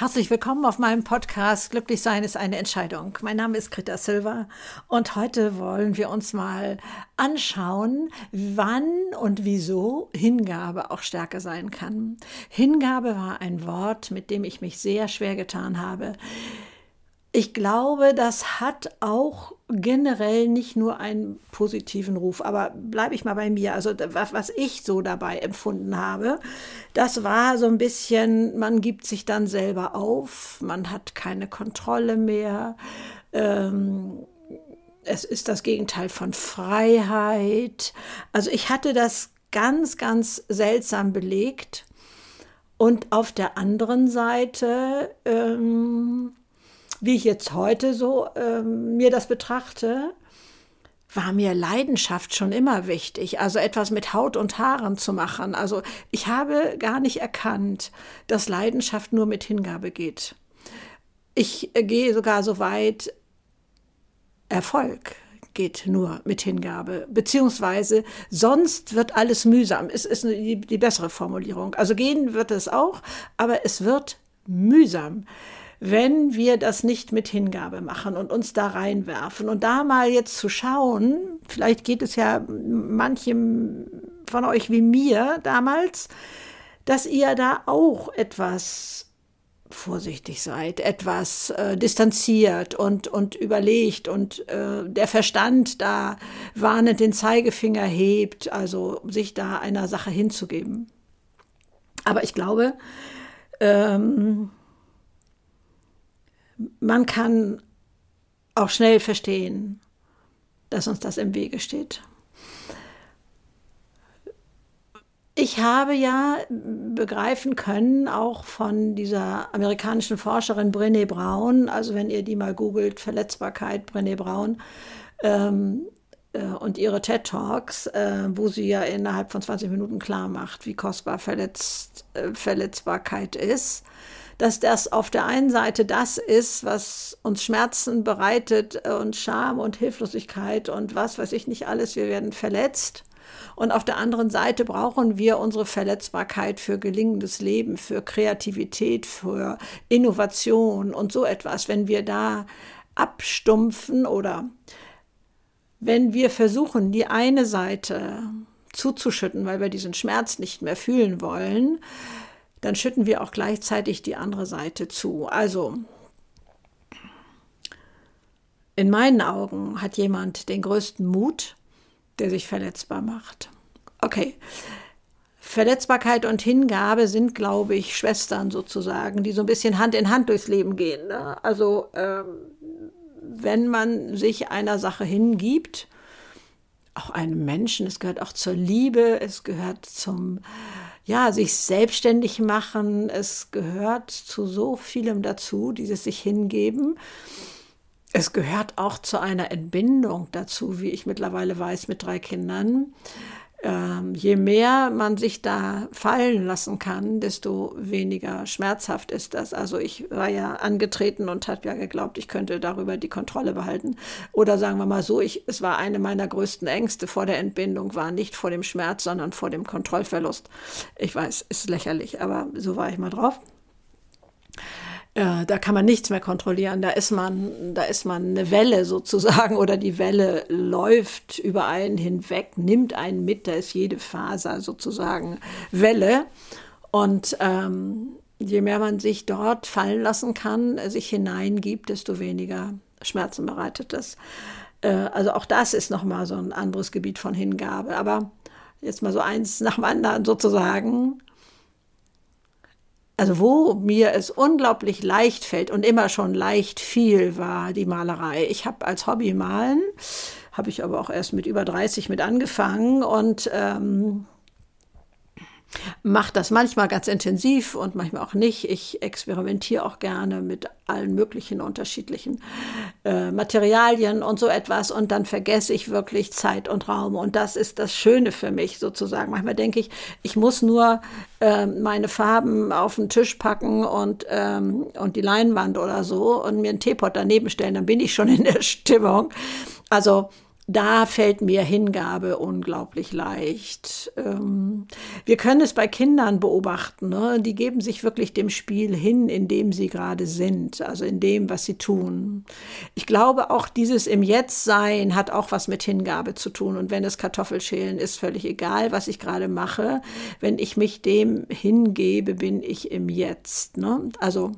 Herzlich willkommen auf meinem Podcast Glücklich sein ist eine Entscheidung. Mein Name ist Greta Silva und heute wollen wir uns mal anschauen, wann und wieso Hingabe auch Stärke sein kann. Hingabe war ein Wort, mit dem ich mich sehr schwer getan habe. Ich glaube, das hat auch generell nicht nur einen positiven Ruf, aber bleibe ich mal bei mir. Also was, ich so dabei empfunden habe, das war so ein bisschen, man gibt sich dann selber auf, man hat keine Kontrolle mehr. Ähm, es ist das Gegenteil von Freiheit. Also ich hatte das ganz, ganz seltsam belegt. Und auf der anderen Seite ähm, wie ich jetzt heute so ähm, mir das betrachte, war mir Leidenschaft schon immer wichtig, also etwas mit Haut und Haaren zu machen. Also ich habe gar nicht erkannt, dass Leidenschaft nur mit Hingabe geht. Ich äh, gehe sogar so weit, Erfolg geht nur mit Hingabe, beziehungsweise sonst wird alles mühsam. Es ist die, die bessere Formulierung. Also gehen wird es auch, aber es wird mühsam wenn wir das nicht mit Hingabe machen und uns da reinwerfen. Und da mal jetzt zu schauen, vielleicht geht es ja manchem von euch wie mir damals, dass ihr da auch etwas vorsichtig seid, etwas äh, distanziert und, und überlegt und äh, der Verstand da warnend den Zeigefinger hebt, also sich da einer Sache hinzugeben. Aber ich glaube, ähm, man kann auch schnell verstehen, dass uns das im Wege steht. Ich habe ja begreifen können, auch von dieser amerikanischen Forscherin Brené Brown, also wenn ihr die mal googelt, Verletzbarkeit Brené Brown ähm, äh, und ihre TED Talks, äh, wo sie ja innerhalb von 20 Minuten klar macht, wie kostbar Verletzt, äh, Verletzbarkeit ist dass das auf der einen Seite das ist, was uns Schmerzen bereitet und Scham und Hilflosigkeit und was weiß ich nicht alles, wir werden verletzt. Und auf der anderen Seite brauchen wir unsere Verletzbarkeit für gelingendes Leben, für Kreativität, für Innovation und so etwas. Wenn wir da abstumpfen oder wenn wir versuchen, die eine Seite zuzuschütten, weil wir diesen Schmerz nicht mehr fühlen wollen, dann schütten wir auch gleichzeitig die andere Seite zu. Also in meinen Augen hat jemand den größten Mut, der sich verletzbar macht. Okay. Verletzbarkeit und Hingabe sind, glaube ich, Schwestern sozusagen, die so ein bisschen Hand in Hand durchs Leben gehen. Ne? Also ähm, wenn man sich einer Sache hingibt, auch einem Menschen, es gehört auch zur Liebe, es gehört zum ja, sich selbstständig machen. Es gehört zu so vielem dazu, dieses sich hingeben. Es gehört auch zu einer Entbindung dazu, wie ich mittlerweile weiß, mit drei Kindern ähm, je mehr man sich da fallen lassen kann, desto weniger schmerzhaft ist das. Also ich war ja angetreten und habe ja geglaubt, ich könnte darüber die Kontrolle behalten. Oder sagen wir mal so, ich, es war eine meiner größten Ängste vor der Entbindung, war nicht vor dem Schmerz, sondern vor dem Kontrollverlust. Ich weiß, ist lächerlich, aber so war ich mal drauf. Äh, da kann man nichts mehr kontrollieren. Da ist man, da ist man eine Welle sozusagen oder die Welle läuft über einen hinweg, nimmt einen mit. Da ist jede Faser sozusagen Welle. Und ähm, je mehr man sich dort fallen lassen kann, sich hineingibt, desto weniger Schmerzen bereitet das. Äh, also auch das ist nochmal so ein anderes Gebiet von Hingabe. Aber jetzt mal so eins nach dem anderen sozusagen also wo mir es unglaublich leicht fällt und immer schon leicht fiel, war die Malerei. Ich habe als Hobby malen, habe ich aber auch erst mit über 30 mit angefangen und ähm, mache das manchmal ganz intensiv und manchmal auch nicht. Ich experimentiere auch gerne mit allen möglichen unterschiedlichen äh, Materialien und so etwas und dann vergesse ich wirklich Zeit und Raum und das ist das Schöne für mich sozusagen. Manchmal denke ich, ich muss nur äh, meine Farben auf den Tisch packen und, ähm, und die Leinwand oder so und mir einen Teepot daneben stellen, dann bin ich schon in der Stimmung. Also da fällt mir Hingabe unglaublich leicht. Ähm, wir können es bei Kindern beobachten. Ne? Die geben sich wirklich dem Spiel hin, in dem sie gerade sind, also in dem, was sie tun. Ich glaube, auch dieses im Jetzt sein hat auch was mit Hingabe zu tun. Und wenn es Kartoffelschälen ist, völlig egal, was ich gerade mache. Wenn ich mich dem hingebe, bin ich im Jetzt. Ne? Also,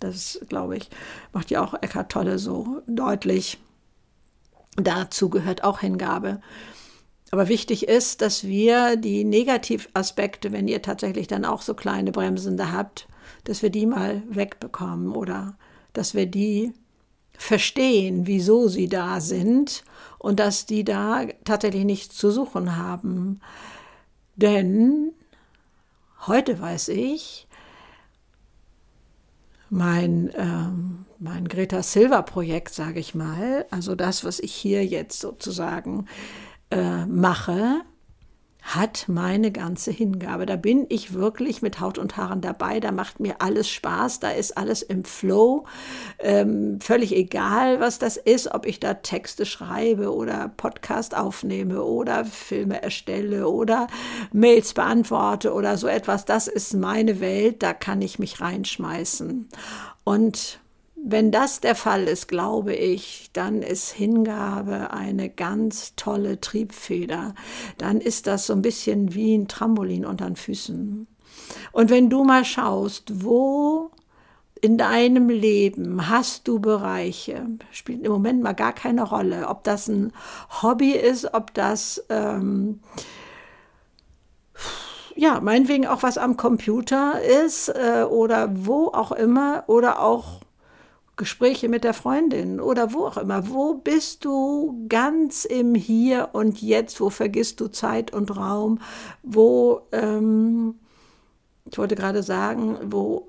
das, glaube ich, macht ja auch Eckhart Tolle so deutlich. Dazu gehört auch Hingabe. Aber wichtig ist, dass wir die Negativaspekte, wenn ihr tatsächlich dann auch so kleine Bremsende habt, dass wir die mal wegbekommen oder dass wir die verstehen, wieso sie da sind und dass die da tatsächlich nichts zu suchen haben. Denn heute weiß ich, mein ähm, mein Greta Silva Projekt, sage ich mal, also das, was ich hier jetzt sozusagen äh, mache, hat meine ganze Hingabe. Da bin ich wirklich mit Haut und Haaren dabei. Da macht mir alles Spaß. Da ist alles im Flow. Ähm, völlig egal, was das ist, ob ich da Texte schreibe oder Podcast aufnehme oder Filme erstelle oder Mails beantworte oder so etwas. Das ist meine Welt. Da kann ich mich reinschmeißen. Und wenn das der Fall ist, glaube ich, dann ist Hingabe eine ganz tolle Triebfeder. Dann ist das so ein bisschen wie ein Trampolin unter den Füßen. Und wenn du mal schaust, wo in deinem Leben hast du Bereiche, spielt im Moment mal gar keine Rolle, ob das ein Hobby ist, ob das ähm, ja, meinetwegen auch was am Computer ist äh, oder wo auch immer oder auch Gespräche mit der Freundin oder wo auch immer. Wo bist du ganz im Hier und Jetzt? Wo vergisst du Zeit und Raum? Wo, ähm, ich wollte gerade sagen, wo,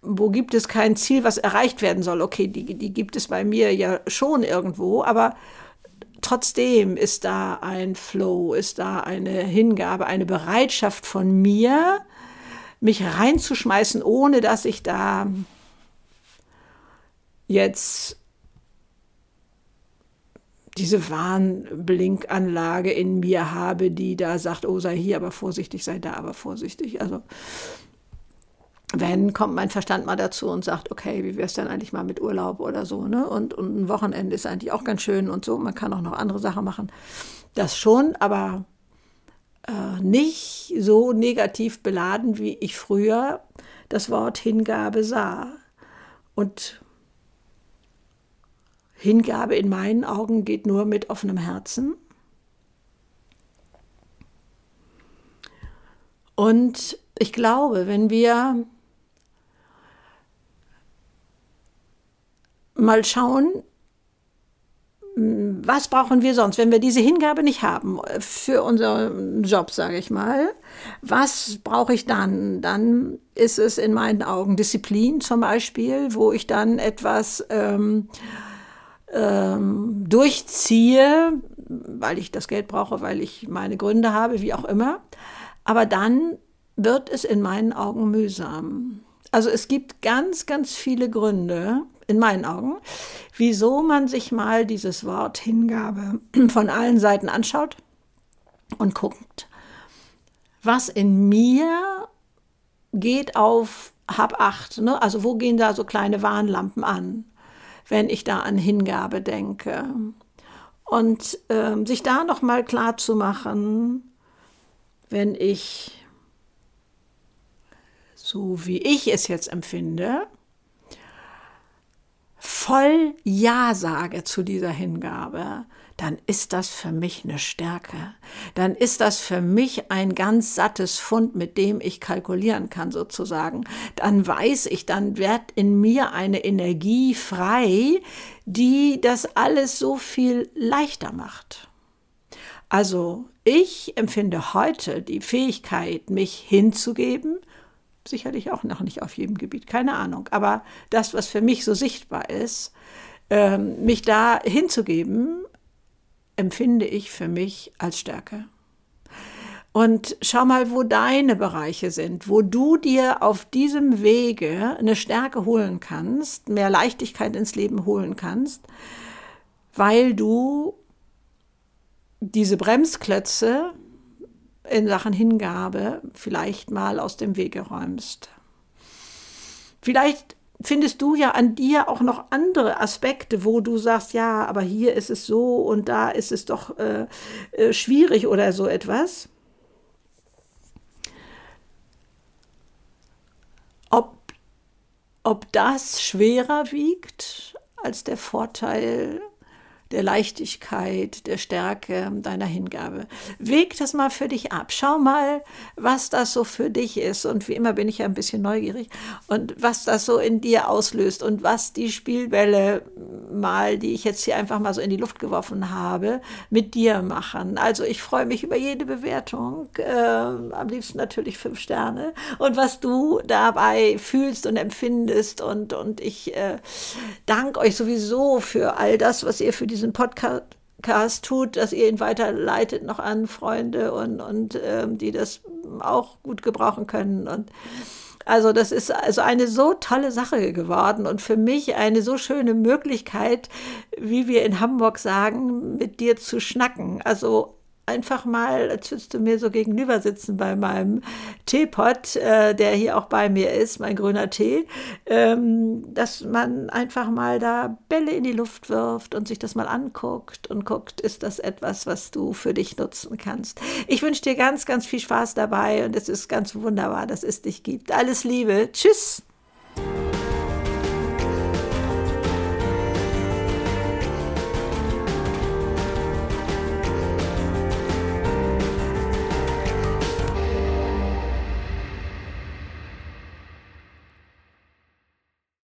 wo gibt es kein Ziel, was erreicht werden soll? Okay, die, die gibt es bei mir ja schon irgendwo, aber trotzdem ist da ein Flow, ist da eine Hingabe, eine Bereitschaft von mir, mich reinzuschmeißen, ohne dass ich da jetzt diese Warnblinkanlage in mir habe, die da sagt, oh, sei hier aber vorsichtig, sei da aber vorsichtig. Also wenn, kommt mein Verstand mal dazu und sagt, okay, wie wäre es denn eigentlich mal mit Urlaub oder so, ne? Und, und ein Wochenende ist eigentlich auch ganz schön und so. Man kann auch noch andere Sachen machen. Das schon, aber äh, nicht so negativ beladen, wie ich früher das Wort Hingabe sah. Und Hingabe in meinen Augen geht nur mit offenem Herzen. Und ich glaube, wenn wir mal schauen, was brauchen wir sonst, wenn wir diese Hingabe nicht haben für unseren Job, sage ich mal? Was brauche ich dann? Dann ist es in meinen Augen Disziplin zum Beispiel, wo ich dann etwas ähm, ähm, durchziehe, weil ich das Geld brauche, weil ich meine Gründe habe, wie auch immer. Aber dann wird es in meinen Augen mühsam. Also es gibt ganz, ganz viele Gründe, in meinen Augen, wieso man sich mal dieses Wort Hingabe von allen Seiten anschaut und guckt, was in mir geht auf Hab acht. Ne? Also wo gehen da so kleine Warnlampen an? Wenn ich da an Hingabe denke. Und ähm, sich da nochmal klar zu machen, wenn ich, so wie ich es jetzt empfinde, voll Ja sage zu dieser Hingabe, dann ist das für mich eine Stärke. Dann ist das für mich ein ganz sattes Fund, mit dem ich kalkulieren kann sozusagen. Dann weiß ich, dann wird in mir eine Energie frei, die das alles so viel leichter macht. Also ich empfinde heute die Fähigkeit, mich hinzugeben, sicherlich auch noch nicht auf jedem Gebiet, keine Ahnung, aber das, was für mich so sichtbar ist, ähm, mich da hinzugeben, empfinde ich für mich als Stärke. Und schau mal, wo deine Bereiche sind, wo du dir auf diesem Wege eine Stärke holen kannst, mehr Leichtigkeit ins Leben holen kannst, weil du diese Bremsklötze in Sachen Hingabe vielleicht mal aus dem Wege räumst. Vielleicht findest du ja an dir auch noch andere Aspekte, wo du sagst, ja, aber hier ist es so und da ist es doch äh, äh, schwierig oder so etwas. Ob, ob das schwerer wiegt als der Vorteil der Leichtigkeit, der Stärke deiner Hingabe. Weg das mal für dich ab. Schau mal, was das so für dich ist. Und wie immer bin ich ja ein bisschen neugierig. Und was das so in dir auslöst und was die Spielbälle mal, die ich jetzt hier einfach mal so in die Luft geworfen habe, mit dir machen. Also ich freue mich über jede Bewertung. Äh, am liebsten natürlich fünf Sterne. Und was du dabei fühlst und empfindest. Und, und ich äh, danke euch sowieso für all das, was ihr für die diesen Podcast tut, dass ihr ihn weiterleitet noch an Freunde und, und ähm, die das auch gut gebrauchen können. Und also das ist also eine so tolle Sache geworden und für mich eine so schöne Möglichkeit, wie wir in Hamburg sagen, mit dir zu schnacken. Also einfach mal, als würdest du mir so gegenüber sitzen bei meinem Teepot, äh, der hier auch bei mir ist, mein grüner Tee, ähm, dass man einfach mal da Bälle in die Luft wirft und sich das mal anguckt und guckt, ist das etwas, was du für dich nutzen kannst. Ich wünsche dir ganz, ganz viel Spaß dabei und es ist ganz wunderbar, dass es dich gibt. Alles Liebe. Tschüss.